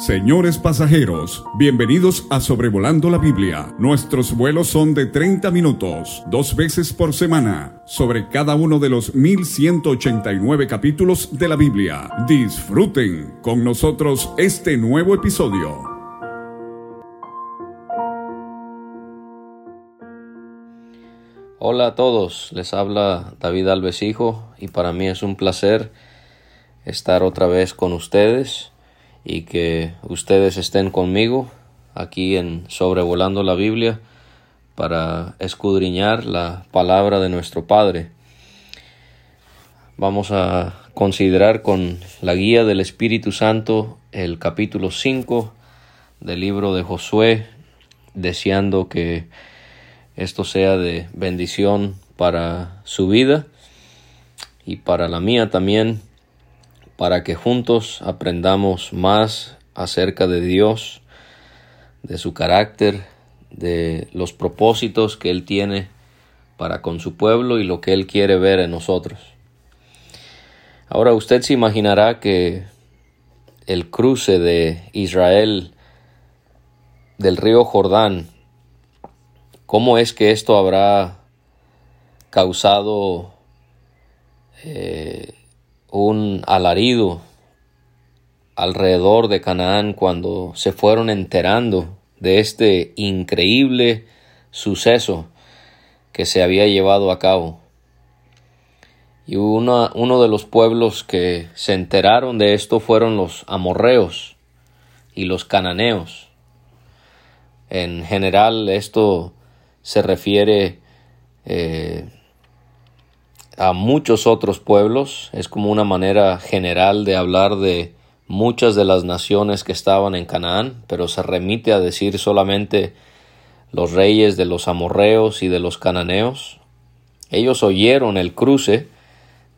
Señores pasajeros, bienvenidos a Sobrevolando la Biblia. Nuestros vuelos son de 30 minutos, dos veces por semana, sobre cada uno de los 1189 capítulos de la Biblia. Disfruten con nosotros este nuevo episodio. Hola a todos, les habla David Alves Hijo y para mí es un placer estar otra vez con ustedes y que ustedes estén conmigo aquí en Sobrevolando la Biblia para escudriñar la palabra de nuestro Padre. Vamos a considerar con la guía del Espíritu Santo el capítulo 5 del libro de Josué, deseando que esto sea de bendición para su vida y para la mía también para que juntos aprendamos más acerca de Dios, de su carácter, de los propósitos que Él tiene para con su pueblo y lo que Él quiere ver en nosotros. Ahora usted se imaginará que el cruce de Israel del río Jordán, ¿cómo es que esto habrá causado eh, un alarido alrededor de Canaán cuando se fueron enterando de este increíble suceso que se había llevado a cabo. Y uno, de los pueblos que se enteraron de esto fueron los amorreos y los cananeos. En general esto se refiere eh, a muchos otros pueblos, es como una manera general de hablar de muchas de las naciones que estaban en Canaán, pero se remite a decir solamente los reyes de los amorreos y de los cananeos. Ellos oyeron el cruce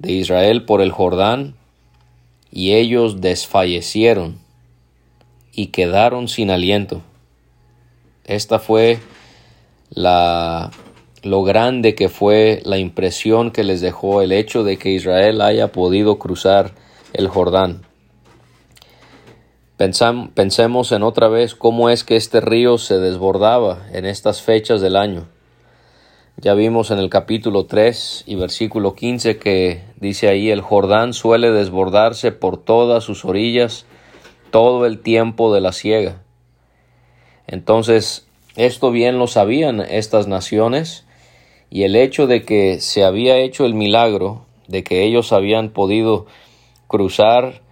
de Israel por el Jordán y ellos desfallecieron y quedaron sin aliento. Esta fue la lo grande que fue la impresión que les dejó el hecho de que Israel haya podido cruzar el Jordán. pensemos en otra vez cómo es que este río se desbordaba en estas fechas del año. Ya vimos en el capítulo 3 y versículo 15 que dice ahí el Jordán suele desbordarse por todas sus orillas todo el tiempo de la siega. Entonces, esto bien lo sabían estas naciones y el hecho de que se había hecho el milagro, de que ellos habían podido cruzar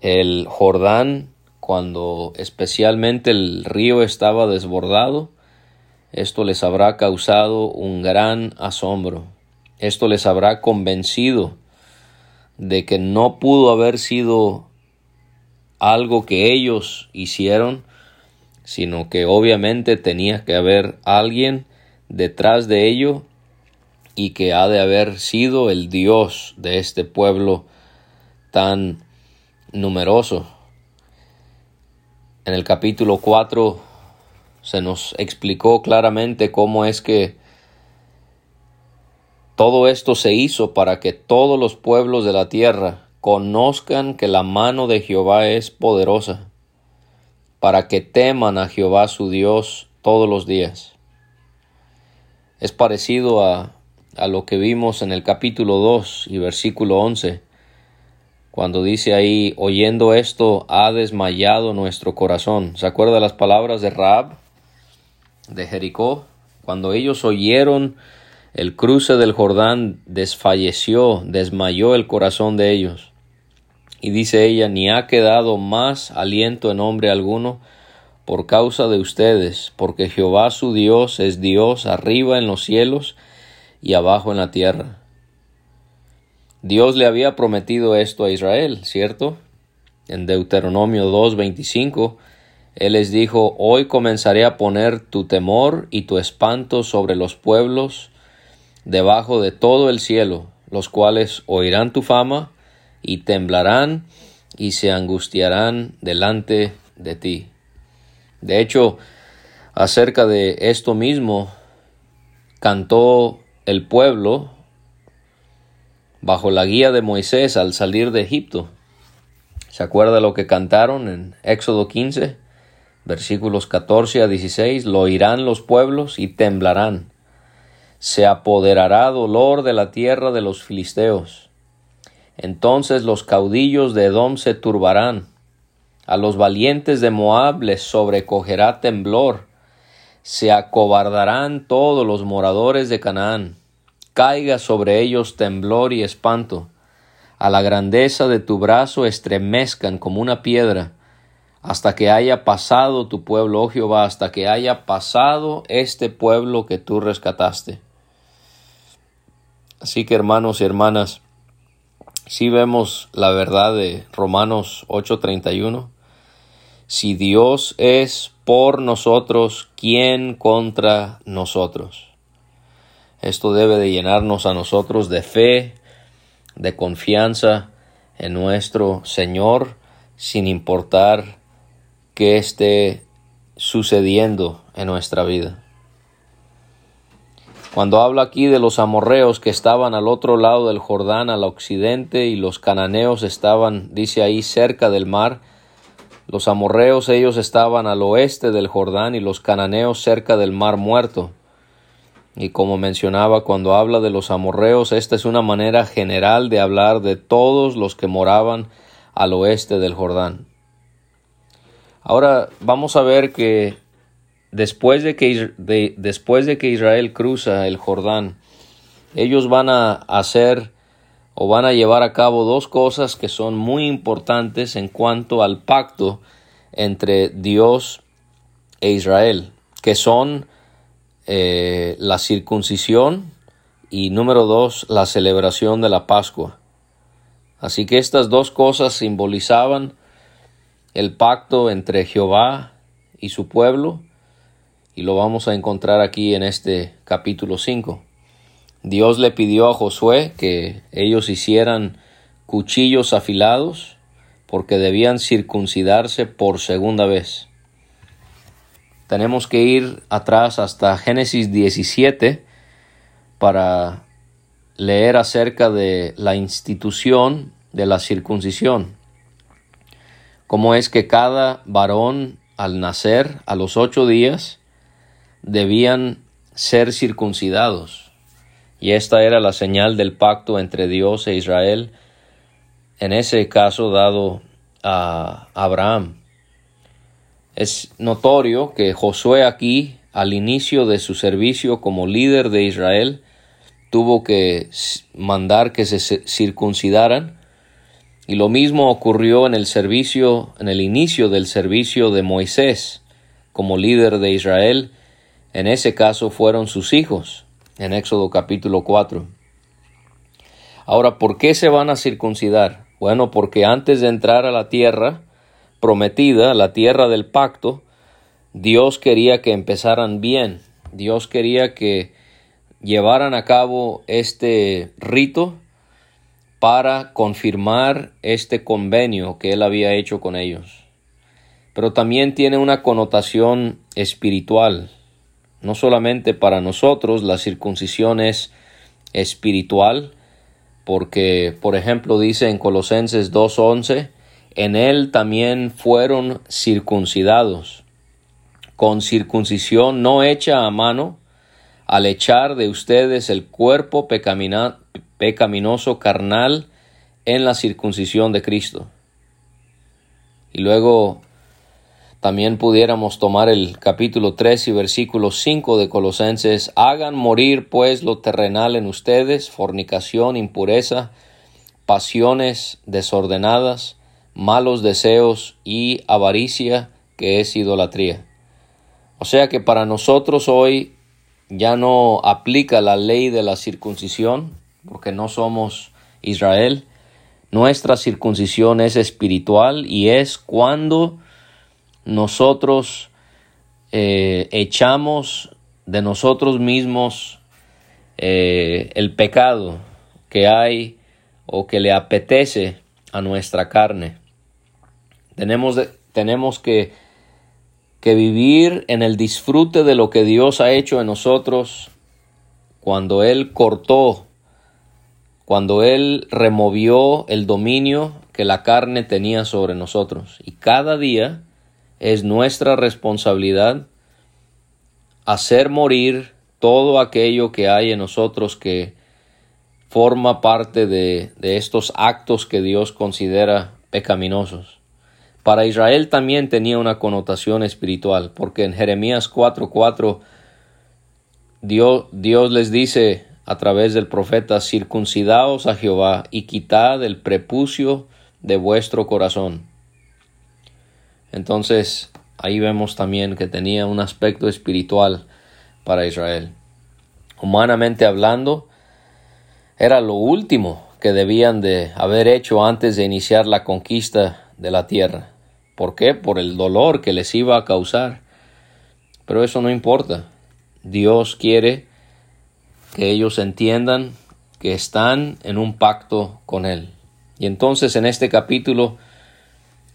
el Jordán cuando especialmente el río estaba desbordado, esto les habrá causado un gran asombro. Esto les habrá convencido de que no pudo haber sido algo que ellos hicieron, sino que obviamente tenía que haber alguien detrás de ello y que ha de haber sido el Dios de este pueblo tan numeroso. En el capítulo 4 se nos explicó claramente cómo es que todo esto se hizo para que todos los pueblos de la tierra conozcan que la mano de Jehová es poderosa, para que teman a Jehová su Dios todos los días. Es parecido a, a lo que vimos en el capítulo 2 y versículo 11, cuando dice ahí, oyendo esto, ha desmayado nuestro corazón. ¿Se acuerda las palabras de Raab, de Jericó? Cuando ellos oyeron el cruce del Jordán, desfalleció, desmayó el corazón de ellos. Y dice ella, ni ha quedado más aliento en hombre alguno, por causa de ustedes, porque Jehová su Dios es Dios arriba en los cielos y abajo en la tierra. Dios le había prometido esto a Israel, ¿cierto? En Deuteronomio 2.25, Él les dijo, Hoy comenzaré a poner tu temor y tu espanto sobre los pueblos debajo de todo el cielo, los cuales oirán tu fama y temblarán y se angustiarán delante de ti. De hecho, acerca de esto mismo, cantó el pueblo bajo la guía de Moisés al salir de Egipto. ¿Se acuerda lo que cantaron en Éxodo 15, versículos 14 a 16? Lo oirán los pueblos y temblarán. Se apoderará dolor de la tierra de los filisteos. Entonces los caudillos de Edom se turbarán. A los valientes de Moab les sobrecogerá temblor. Se acobardarán todos los moradores de Canaán. Caiga sobre ellos temblor y espanto a la grandeza de tu brazo estremezcan como una piedra, hasta que haya pasado tu pueblo, oh Jehová, hasta que haya pasado este pueblo que tú rescataste. Así que hermanos y hermanas, si vemos la verdad de Romanos 8:31, si Dios es por nosotros, ¿quién contra nosotros? Esto debe de llenarnos a nosotros de fe, de confianza en nuestro Señor, sin importar qué esté sucediendo en nuestra vida. Cuando habla aquí de los amorreos que estaban al otro lado del Jordán, al occidente, y los cananeos estaban, dice ahí, cerca del mar, los amorreos ellos estaban al oeste del Jordán y los cananeos cerca del mar muerto. Y como mencionaba cuando habla de los amorreos, esta es una manera general de hablar de todos los que moraban al oeste del Jordán. Ahora vamos a ver que después de que, después de que Israel cruza el Jordán, ellos van a hacer o van a llevar a cabo dos cosas que son muy importantes en cuanto al pacto entre Dios e Israel, que son eh, la circuncisión y número dos, la celebración de la Pascua. Así que estas dos cosas simbolizaban el pacto entre Jehová y su pueblo y lo vamos a encontrar aquí en este capítulo 5. Dios le pidió a Josué que ellos hicieran cuchillos afilados porque debían circuncidarse por segunda vez tenemos que ir atrás hasta Génesis 17 para leer acerca de la institución de la circuncisión. Cómo es que cada varón al nacer a los ocho días debían ser circuncidados. Y esta era la señal del pacto entre Dios e Israel, en ese caso dado a Abraham. Es notorio que Josué aquí, al inicio de su servicio como líder de Israel, tuvo que mandar que se circuncidaran. Y lo mismo ocurrió en el servicio, en el inicio del servicio de Moisés como líder de Israel. En ese caso fueron sus hijos, en Éxodo capítulo 4. Ahora, ¿por qué se van a circuncidar? Bueno, porque antes de entrar a la tierra, prometida, la tierra del pacto, Dios quería que empezaran bien, Dios quería que llevaran a cabo este rito para confirmar este convenio que él había hecho con ellos. Pero también tiene una connotación espiritual. No solamente para nosotros la circuncisión es espiritual, porque por ejemplo dice en Colosenses 2.11, en él también fueron circuncidados, con circuncisión no hecha a mano, al echar de ustedes el cuerpo pecaminoso carnal en la circuncisión de Cristo. Y luego también pudiéramos tomar el capítulo 3 y versículo 5 de Colosenses, hagan morir pues lo terrenal en ustedes, fornicación, impureza, pasiones desordenadas, malos deseos y avaricia, que es idolatría. O sea que para nosotros hoy ya no aplica la ley de la circuncisión, porque no somos Israel. Nuestra circuncisión es espiritual y es cuando nosotros eh, echamos de nosotros mismos eh, el pecado que hay o que le apetece a nuestra carne. Tenemos, tenemos que, que vivir en el disfrute de lo que Dios ha hecho en nosotros cuando Él cortó, cuando Él removió el dominio que la carne tenía sobre nosotros. Y cada día es nuestra responsabilidad hacer morir todo aquello que hay en nosotros que forma parte de, estos actos que Dios considera pecaminosos. Para Israel también tenía una connotación espiritual, porque en Jeremías 4:4 Dios, Dios les dice a través del profeta, circuncidaos a Jehová y quitad el prepucio de vuestro corazón. Entonces, ahí vemos también que tenía un aspecto espiritual para Israel. Humanamente hablando, era lo último que debían de haber hecho antes de iniciar la conquista de la tierra. ¿Por qué? Por el dolor que les iba a causar. Pero eso no importa. Dios quiere que ellos entiendan que están en un pacto con Él. Y entonces en este capítulo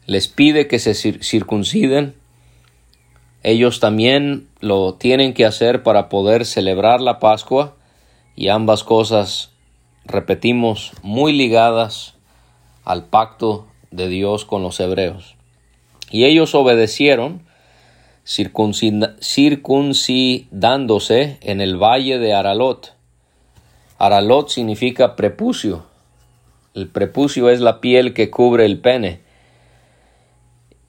les pide que se circunciden. Ellos también lo tienen que hacer para poder celebrar la Pascua y ambas cosas, repetimos, muy ligadas al pacto de Dios con los hebreos. Y ellos obedecieron, circuncidándose en el valle de Aralot. Aralot significa prepucio. El prepucio es la piel que cubre el pene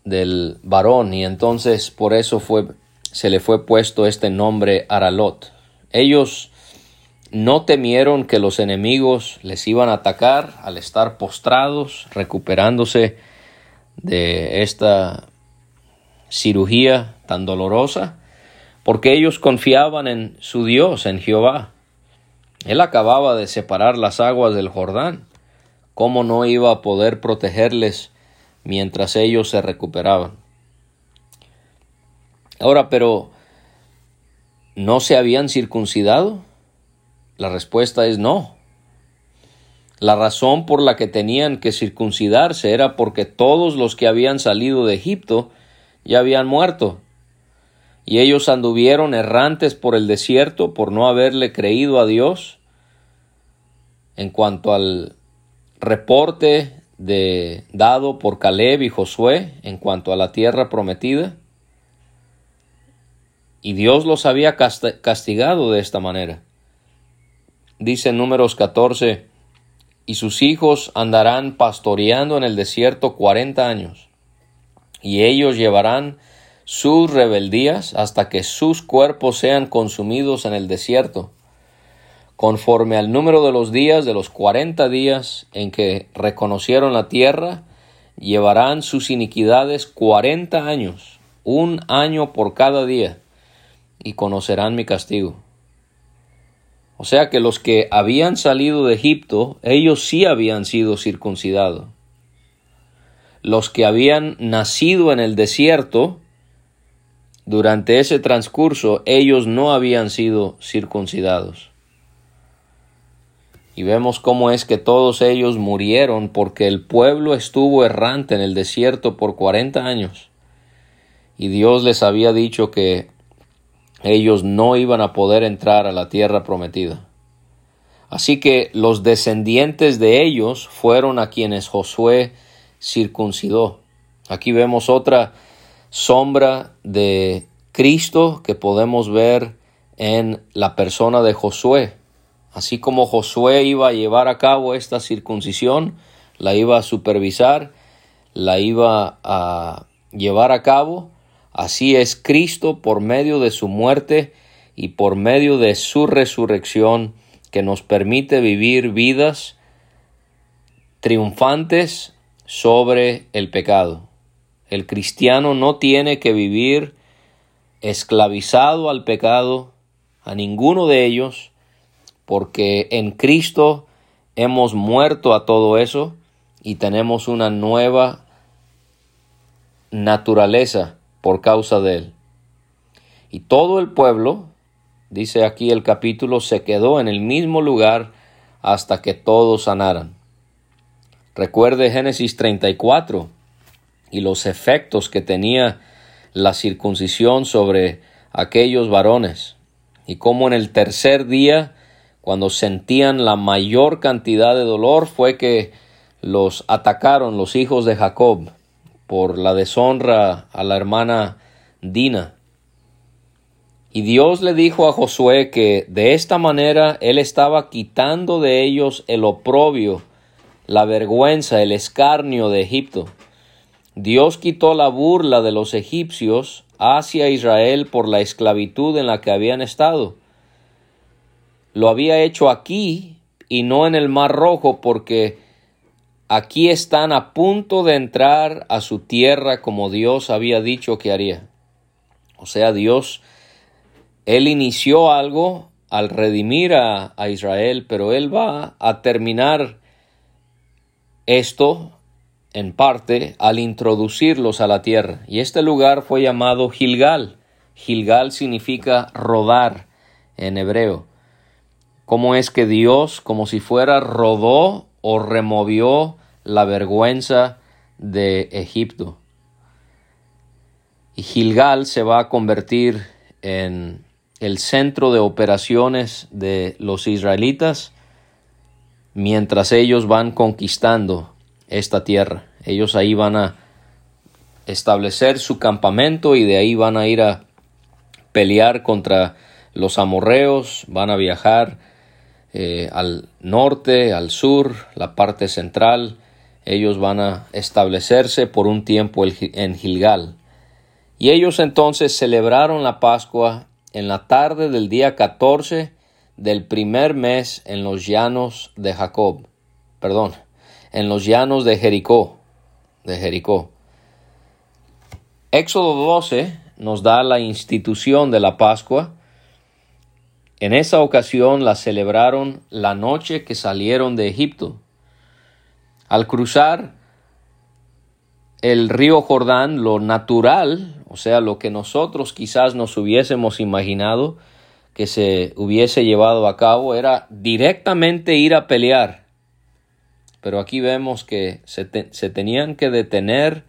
del varón y entonces por eso fue se le fue puesto este nombre Aralot. Ellos no temieron que los enemigos les iban a atacar al estar postrados, recuperándose de esta cirugía tan dolorosa, porque ellos confiaban en su Dios, en Jehová. Él acababa de separar las aguas del Jordán. ¿Cómo no iba a poder protegerles mientras ellos se recuperaban? Ahora, pero, ¿no se habían circuncidado? La respuesta es no. La razón por la que tenían que circuncidarse era porque todos los que habían salido de Egipto ya habían muerto. Y ellos anduvieron errantes por el desierto por no haberle creído a Dios. En cuanto al reporte de, dado por Caleb y Josué en cuanto a la tierra prometida. Y Dios los había castigado de esta manera. Dice números 14, y sus hijos andarán pastoreando en el desierto cuarenta años, y ellos llevarán sus rebeldías hasta que sus cuerpos sean consumidos en el desierto, conforme al número de los días de los cuarenta días en que reconocieron la tierra, llevarán sus iniquidades cuarenta años, un año por cada día, y conocerán mi castigo. O sea que los que habían salido de Egipto, ellos sí habían sido circuncidados. Los que habían nacido en el desierto, durante ese transcurso, ellos no habían sido circuncidados. Y vemos cómo es que todos ellos murieron porque el pueblo estuvo errante en el desierto por cuarenta años. Y Dios les había dicho que ellos no iban a poder entrar a la tierra prometida. Así que los descendientes de ellos fueron a quienes Josué circuncidó. Aquí vemos otra sombra de Cristo que podemos ver en la persona de Josué. Así como Josué iba a llevar a cabo esta circuncisión, la iba a supervisar, la iba a llevar a cabo, Así es Cristo por medio de su muerte y por medio de su resurrección que nos permite vivir vidas triunfantes sobre el pecado. El cristiano no tiene que vivir esclavizado al pecado, a ninguno de ellos, porque en Cristo hemos muerto a todo eso y tenemos una nueva naturaleza por causa de él. Y todo el pueblo, dice aquí el capítulo, se quedó en el mismo lugar hasta que todos sanaran. Recuerde Génesis 34 y los efectos que tenía la circuncisión sobre aquellos varones, y cómo en el tercer día, cuando sentían la mayor cantidad de dolor, fue que los atacaron los hijos de Jacob por la deshonra a la hermana Dina. Y Dios le dijo a Josué que de esta manera él estaba quitando de ellos el oprobio, la vergüenza, el escarnio de Egipto. Dios quitó la burla de los egipcios hacia Israel por la esclavitud en la que habían estado. Lo había hecho aquí y no en el Mar Rojo porque aquí están a punto de entrar a su tierra como Dios había dicho que haría. O sea, Dios, Él inició algo al redimir a, a Israel, pero Él va a terminar esto en parte al introducirlos a la tierra. Y este lugar fue llamado Gilgal. Gilgal significa rodar en hebreo. ¿Cómo es que Dios, como si fuera, rodó o removió la vergüenza de Egipto? Y Gilgal se va a convertir en el centro de operaciones de los israelitas mientras ellos van conquistando esta tierra. Ellos ahí van a establecer su campamento y de ahí van a ir a pelear contra los amorreos, van a viajar eh, al norte, al sur, la parte central. Ellos van a establecerse por un tiempo en Gilgal. Y ellos entonces celebraron la Pascua en la tarde del día 14 del primer mes en los llanos de Jacob. Perdón, en los llanos de Jericó, de Jericó. Éxodo 12 nos da la institución de la Pascua. En esa ocasión la celebraron la noche que salieron de Egipto. Al cruzar el río Jordán, lo natural, o sea, lo que nosotros quizás nos hubiésemos imaginado que se hubiese llevado a cabo, era directamente ir a pelear pero aquí vemos que se, tenían que detener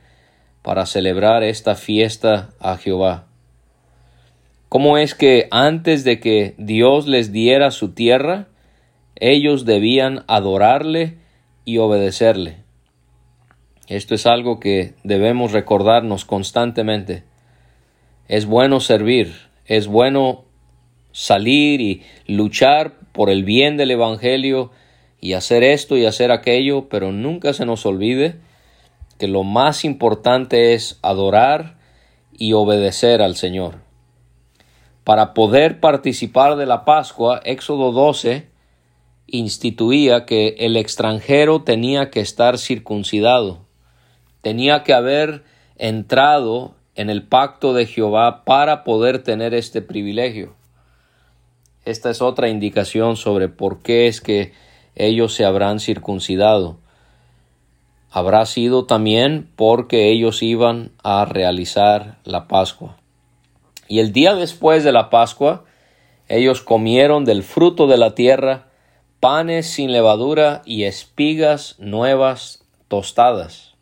para celebrar esta fiesta a Jehová. ¿Cómo es que antes de que Dios les diera su tierra, ellos debían adorarle y obedecerle? Esto es algo que debemos recordarnos constantemente. Es bueno servir, es bueno salir y luchar por el bien del Evangelio y hacer esto y hacer aquello, pero nunca se nos olvide que lo más importante es adorar y obedecer al Señor. Para poder participar de la Pascua, Éxodo 12 instituía que el extranjero tenía que estar circuncidado, tenía que haber entrado en el pacto de Jehová para poder tener este privilegio. Esta es otra indicación sobre por qué es que ellos se habrán circuncidado. Habrá sido también porque ellos iban a realizar la Pascua. Y el día después de la Pascua, ellos comieron del fruto de la tierra panes sin levadura y espigas nuevas tostadas.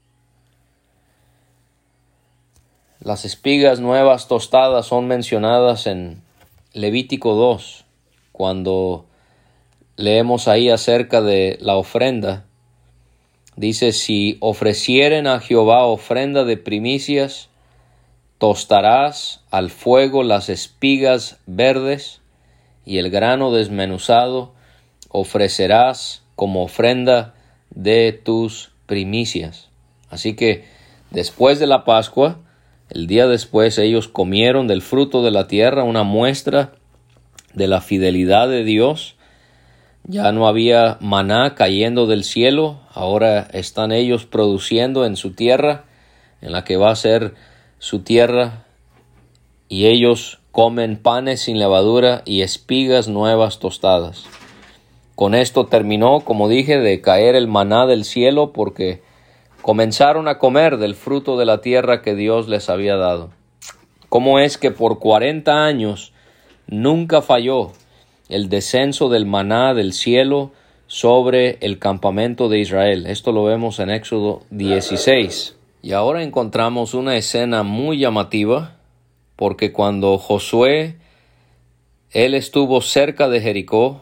Las espigas nuevas tostadas son mencionadas en Levítico 2, cuando leemos ahí acerca de la ofrenda. Dice, si ofrecieren a Jehová ofrenda de primicias, tostarás al fuego las espigas verdes y el grano desmenuzado ofrecerás como ofrenda de tus primicias. Así que después de la Pascua, el día después ellos comieron del fruto de la tierra una muestra de la fidelidad de Dios ya no había maná cayendo del cielo, ahora están ellos produciendo en su tierra, en la que va a ser su tierra, y ellos comen panes sin levadura y espigas nuevas tostadas. Con esto terminó, como dije, de caer el maná del cielo porque comenzaron a comer del fruto de la tierra que Dios les había dado. ¿Cómo es que por cuarenta años nunca falló el descenso del maná del cielo sobre el campamento de Israel. Esto lo vemos en Éxodo 16. Y ahora encontramos una escena muy llamativa porque cuando Josué él estuvo cerca de Jericó,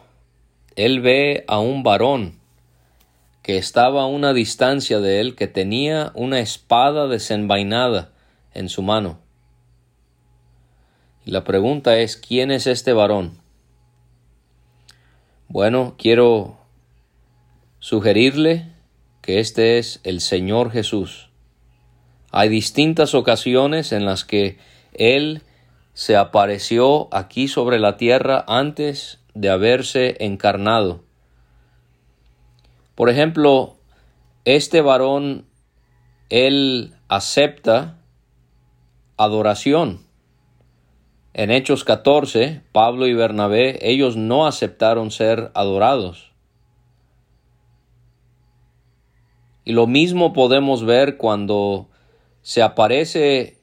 él ve a un varón que estaba a una distancia de él, que tenía una espada desenvainada en su mano. Y la pregunta es, ¿quién es este varón? Bueno, quiero sugerirle que este es el Señor Jesús. Hay distintas ocasiones en las que Él se apareció aquí sobre la tierra antes de haberse encarnado. Por ejemplo, este varón, él acepta adoración. En Hechos 14, Pablo y Bernabé, ellos no aceptaron ser adorados. Y lo mismo podemos ver cuando se aparece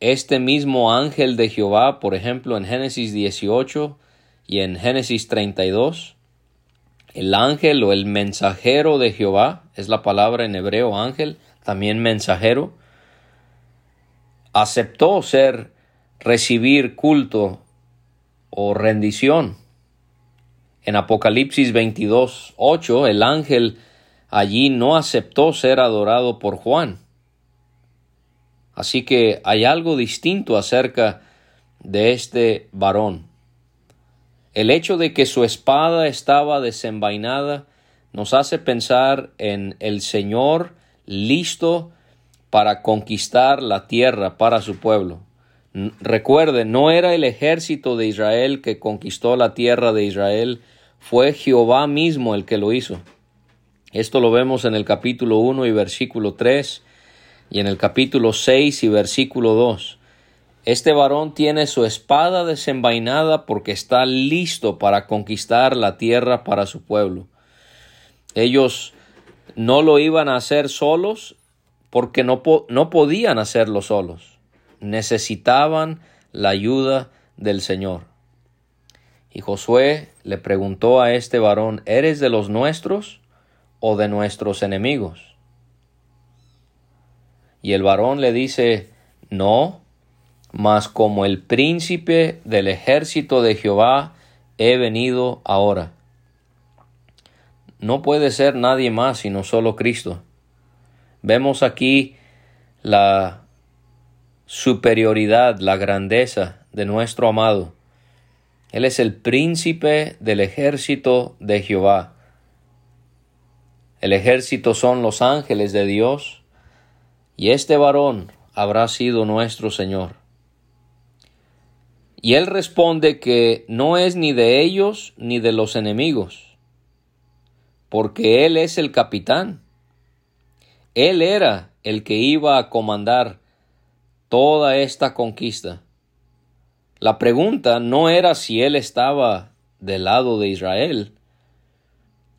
este mismo ángel de Jehová, por ejemplo, en Génesis 18 y en Génesis 32. El ángel o el mensajero de Jehová, es la palabra en hebreo ángel, también mensajero, aceptó ser recibir culto o rendición. En Apocalipsis 22, 8, el ángel allí no aceptó ser adorado por Juan. Así que hay algo distinto acerca de este varón. El hecho de que su espada estaba desenvainada nos hace pensar en el Señor listo para conquistar la tierra para su pueblo. Recuerde, no era el ejército de Israel que conquistó la tierra de Israel, fue Jehová mismo el que lo hizo. Esto lo vemos en el capítulo 1 y versículo 3 y en el capítulo 6 y versículo 2. Este varón tiene su espada desenvainada porque está listo para conquistar la tierra para su pueblo. Ellos no lo iban a hacer solos porque no, no podían hacerlo solos. Necesitaban la ayuda del Señor. Y Josué le preguntó a este varón, ¿eres de los nuestros o de nuestros enemigos? Y el varón le dice, no, mas como el príncipe del ejército de Jehová he venido ahora. No puede ser nadie más sino solo Cristo. Vemos aquí la superioridad, la grandeza de nuestro amado. Él es el príncipe del ejército de Jehová. El ejército son los ángeles de Dios, y este varón habrá sido nuestro Señor. Y él responde que no es ni de ellos ni de los enemigos, porque él es el capitán. Él era el que iba a comandar toda esta conquista. La pregunta no era si él estaba del lado de Israel.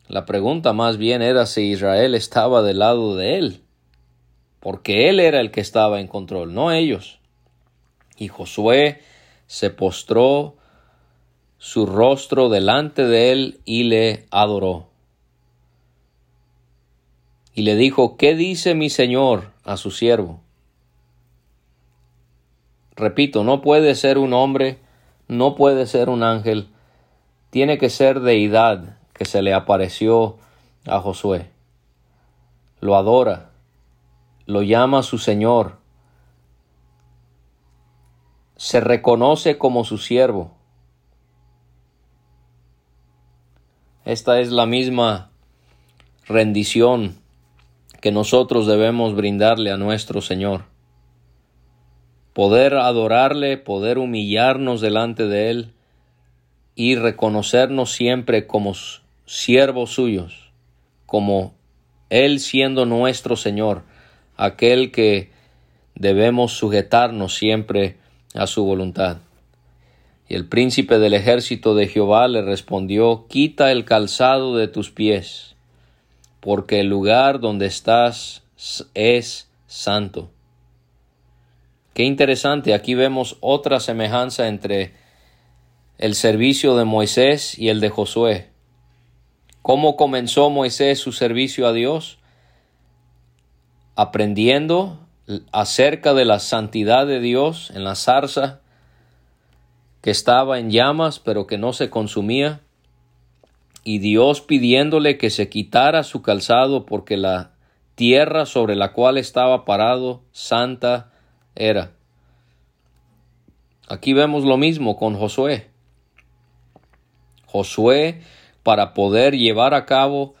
La pregunta más bien era si Israel estaba del lado de él, porque él era el que estaba en control, no ellos. Y Josué se postró su rostro delante de él y le adoró. Y le dijo, ¿qué dice mi señor a su siervo? Repito, no puede ser un hombre, no puede ser un ángel, tiene que ser deidad que se le apareció a Josué. Lo adora, lo llama su Señor, se reconoce como su siervo. Esta es la misma rendición que nosotros debemos brindarle a nuestro Señor. Poder adorarle, poder humillarnos delante de Él y reconocernos siempre como siervos suyos, como Él siendo nuestro Señor, aquel que debemos sujetarnos siempre a su voluntad. Y el príncipe del ejército de Jehová le respondió, Quita el calzado de tus pies, porque el lugar donde estás es santo. Qué interesante, aquí vemos otra semejanza entre el servicio de Moisés y el de Josué. ¿Cómo comenzó Moisés su servicio a Dios? Aprendiendo acerca de la santidad de Dios en la zarza que estaba en llamas pero que no se consumía. y Dios pidiéndole que se quitara su calzado porque la tierra sobre la cual estaba parado santa era. Aquí vemos lo mismo con Josué. Josué, para poder llevar a cabo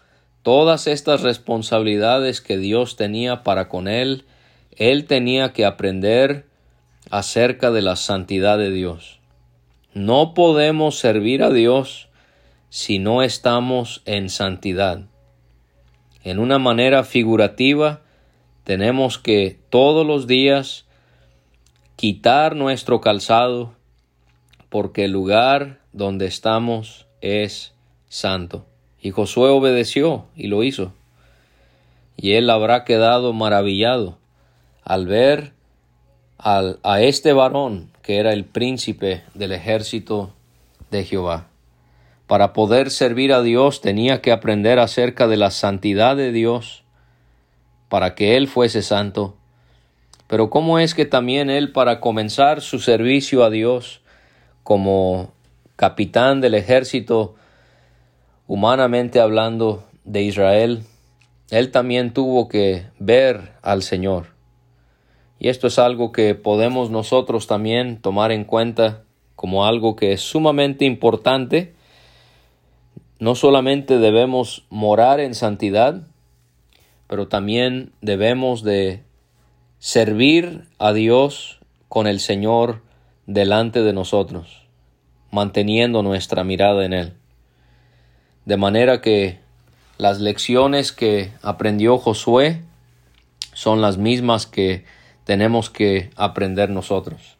todas estas responsabilidades que Dios tenía para con él, él tenía que aprender acerca de la santidad de Dios. No podemos servir a Dios si no estamos en santidad. En una manera figurativa, tenemos que todos los días quitar nuestro calzado porque el lugar donde estamos es santo. Y Josué obedeció y lo hizo. Y él habrá quedado maravillado al ver al, a este varón que era el príncipe del ejército de Jehová. Para poder servir a Dios tenía que aprender acerca de la santidad de Dios, para que Él fuese santo. Pero ¿cómo es que también Él para comenzar su servicio a Dios como capitán del ejército, humanamente hablando, de Israel, Él también tuvo que ver al Señor. Y esto es algo que podemos nosotros también tomar en cuenta como algo que es sumamente importante. No solamente debemos morar en santidad, pero también debemos de servir a Dios con el Señor delante de nosotros, manteniendo nuestra mirada en Él. De manera que las lecciones que aprendió Josué son las mismas que tenemos que aprender nosotros.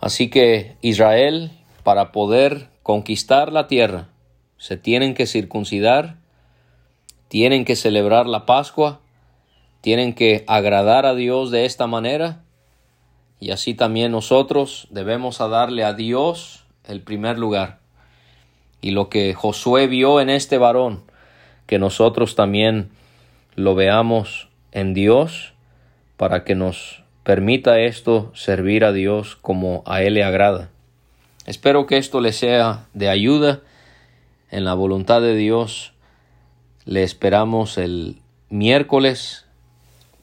Así que Israel, para poder conquistar la tierra, se tienen que circuncidar, tienen que celebrar la Pascua, tienen que agradar a Dios de esta manera, y así también nosotros debemos darle a Dios el primer lugar. Y lo que Josué vio en este varón, que nosotros también lo veamos en Dios para que nos permita esto servir a Dios como a Él le agrada. Espero que esto le sea de ayuda en la voluntad de Dios. Le esperamos el miércoles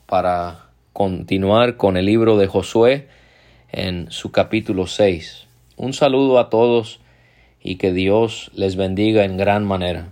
para continuar con el libro de Josué en su capítulo 6. Un saludo a todos y que Dios les bendiga en gran manera.